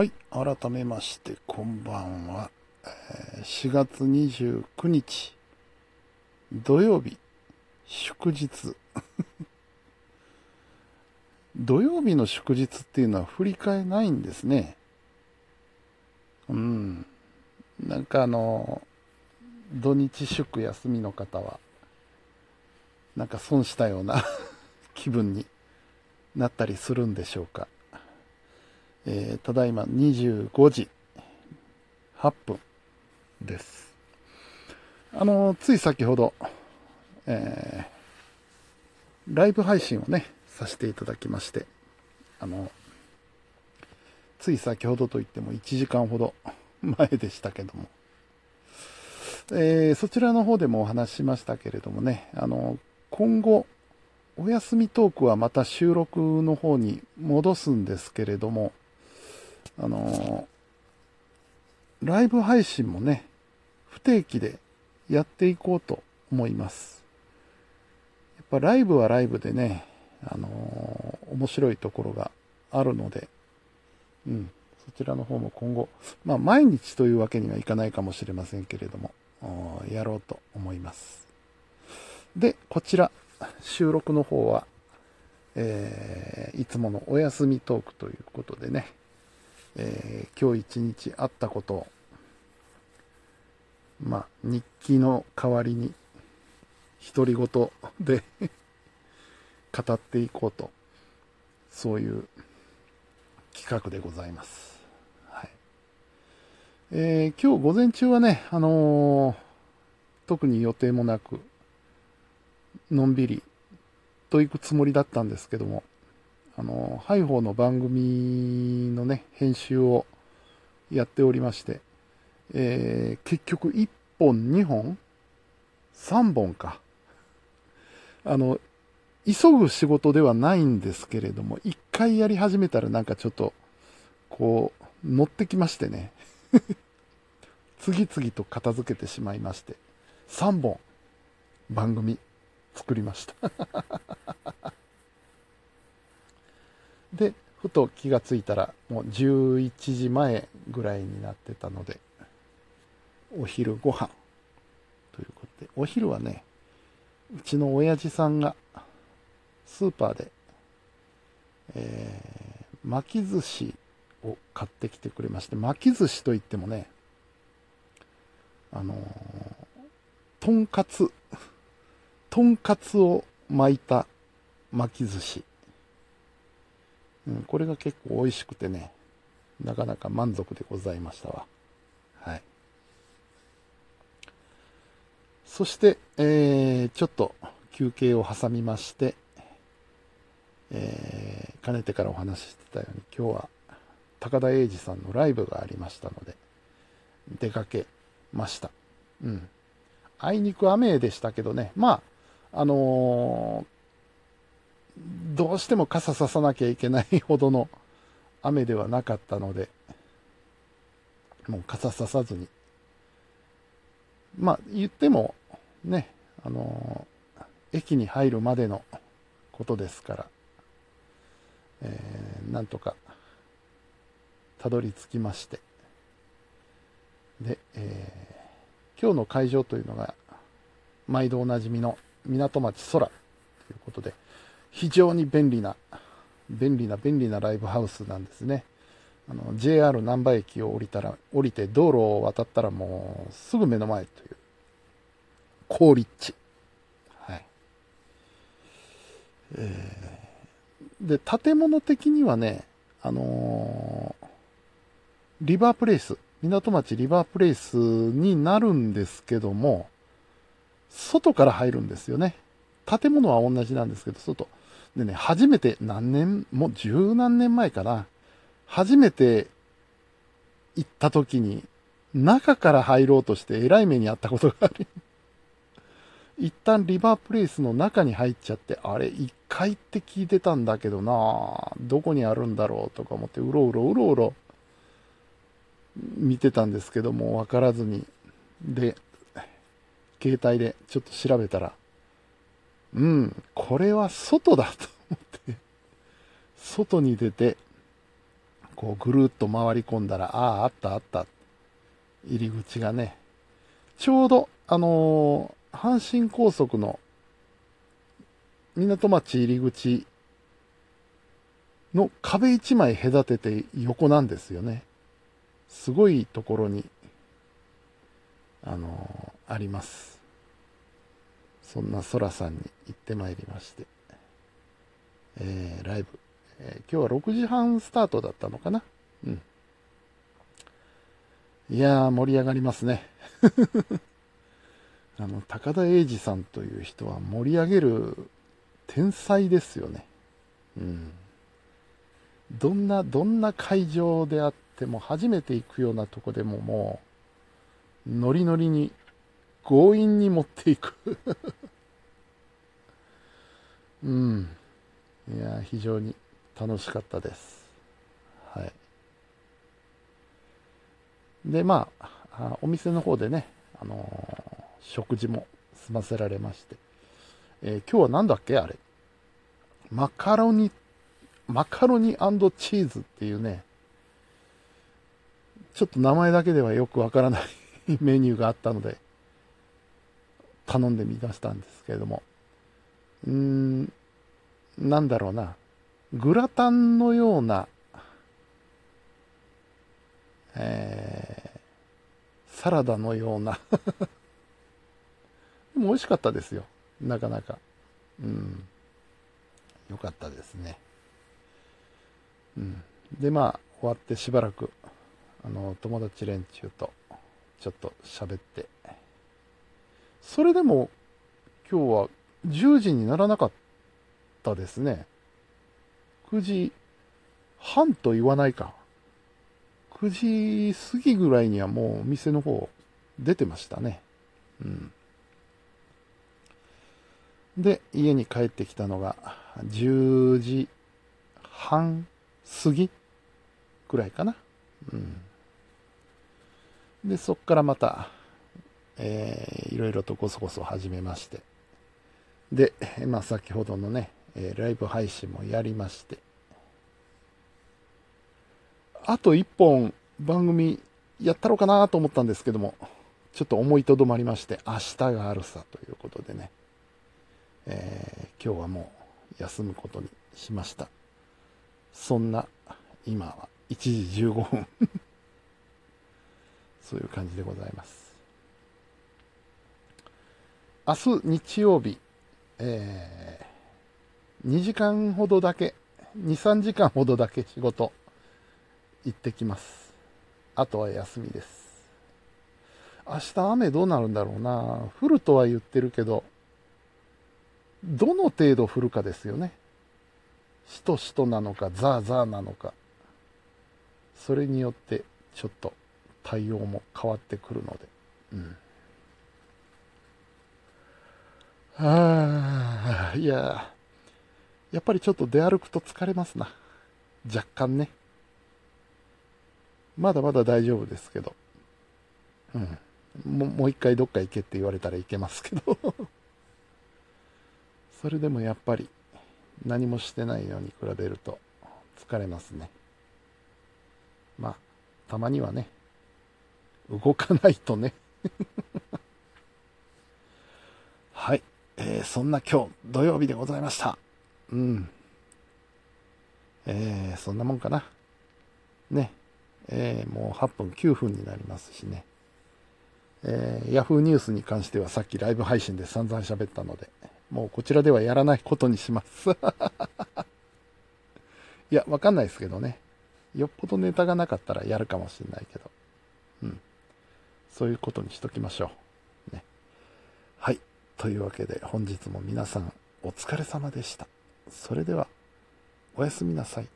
はい。改めまして、こんばんは。4月29日、土曜日、祝日。土曜日の祝日っていうのは振り替えないんですね。うん。なんかあの、土日祝休みの方は、なんか損したような 気分になったりするんでしょうか。えーただいま25時8分です。あの、つい先ほど、えーライブ配信をね、させていただきまして、あの、つい先ほどといっても1時間ほど前でしたけども、えーそちらの方でもお話ししましたけれどもね、あの、今後、お休みトークはまた収録の方に戻すんですけれども、あのライブ配信もね、不定期でやっていこうと思います。やっぱライブはライブでね、あの面白いところがあるので、うん、そちらの方も今後、まあ毎日というわけにはいかないかもしれませんけれども、やろうと思います。で、こちら、収録の方は、えーいつものお休みトークということでね、えー今日一日あったことを、まあ、日記の代わりに、独り言で 語っていこうと、そういう企画でございます。はい。えー今日午前中はね、あのー特に予定もなく、のんびりと行くつもりだったんですけども、あの、ハイホーの番組のね、編集をやっておりまして、えー結局1本、2本 ?3 本か。あの、急ぐ仕事ではないんですけれども、一回やり始めたらなんかちょっと、こう、乗ってきましてね。次々と片付けてしまいまして、3本番組作りました。で、ふと気がついたら、もう11時前ぐらいになってたので、お昼ご飯ということで、お昼はね、うちの親父さんがスーパーで、えー巻き寿司を買ってきてくれまして、巻き寿司といってもね、あのーとんかつ、とんかつを巻いた巻き寿司。うん、これが結構美味しくてね、なかなか満足でございましたわ。はい。そして、えー、ちょっと休憩を挟みまして、えー、かねてからお話ししてたように、今日は高田英二さんのライブがありましたので、出かけました。うん。あいにく雨でしたけどね、まあ、あのーどうしても傘ささなきゃいけないほどの雨ではなかったので、もう傘ささずに。まあ、言っても、ね、あのー駅に入るまでのことですから、えーなんとか、たどり着きまして。で、えー今日の会場というのが、毎度おなじみの港町空ということで、非常に便利な、便利な便利なライブハウスなんですね。あの、JR 難波駅を降りたら、降りて道路を渡ったらもうすぐ目の前という、高立地。はい。えーで、建物的にはね、あのーリバープレイス、港町リバープレイスになるんですけども、外から入るんですよね。建物は同じなんですけど、外。でね、初めて何年、もう十何年前かな。初めて行った時に、中から入ろうとして偉い目にあったことがある。一旦リバープレイスの中に入っちゃって、あれ、1階って聞いてたんだけどなどこにあるんだろうとか思って、うろうろうろうろ見てたんですけども、わからずに。で、携帯でちょっと調べたら、うん、これは外だと思って、外に出て、こうぐるっと回り込んだら、ああ、あったあった。入り口がね、ちょうど、あのー、阪神高速の港町入り口の壁一枚隔てて横なんですよね。すごいところに、あのー、あります。そんな空さんに行ってまいりまして、えー、ライブ、えー、今日は6時半スタートだったのかな？うん。いやー、盛り上がりますね。あの、高田英二さんという人は盛り上げる天才ですよね。うん。どんな、どんな会場であっても、初めて行くようなとこでももう、ノリノリに、強引に持っていく うん。いや、非常に楽しかったです。はい。で、まあ、お店の方でね、あのー、食事も済ませられまして、えー、今日は何だっけ？あれ。マカロニ、マカロニチーズっていうね、ちょっと名前だけではよくわからない メニューがあったので、頼んでみましたんですけれども、うーん、なんだろうな、グラタンのような、えー、サラダのような でも美味しかったですよ。なかなか。うん。よかったですね。うん。で、まあ、終わってしばらく、あの、友達連中と、ちょっと喋って。それでも、今日は10時にならなかったですね。9時半と言わないか。9時過ぎぐらいにはもうお店の方出てましたね。うん。で、家に帰ってきたのが10時半過ぎくらいかな。うん。で、そっからまた、えー、いろいろとごそごそ始めまして。で、まあ先ほどのね、えー、ライブ配信もやりまして。あと一本番組やったろうかなと思ったんですけども、ちょっと思いとどまりまして、明日があるさということでね。えー、今日はもう休むことにしました。そんな、今は1時15分 そういう感じでございます。明日日曜日、えー、2時間ほどだけ、2、3時間ほどだけ仕事行ってきます。あとは休みです。明日雨どうなるんだろうな。降るとは言ってるけど、どの程度降るかですよね。しとしとなのか、ザーザーなのか。それによってちょっと対応も変わってくるので。うん。ああ、いや、やっぱりちょっと出歩くと疲れますな。若干ね。まだまだ大丈夫ですけど。うん。もう一回どっか行けって言われたらいけますけど それでもやっぱり何もしてないのに比べると疲れますね。まあ、たまにはね、動かないとね、えー、そんな今日土曜日でございました。うん。えー、そんなもんかな。ね。えー、もう8分9分になりますしね。えー、Yahoo ニュースに関してはさっきライブ配信で散々喋ったので、もうこちらではやらないことにします。いや、わかんないですけどね。よっぽどネタがなかったらやるかもしれないけど。うん。そういうことにしときましょう。というわけで本日も皆さんお疲れ様でした。それでは、おやすみなさい。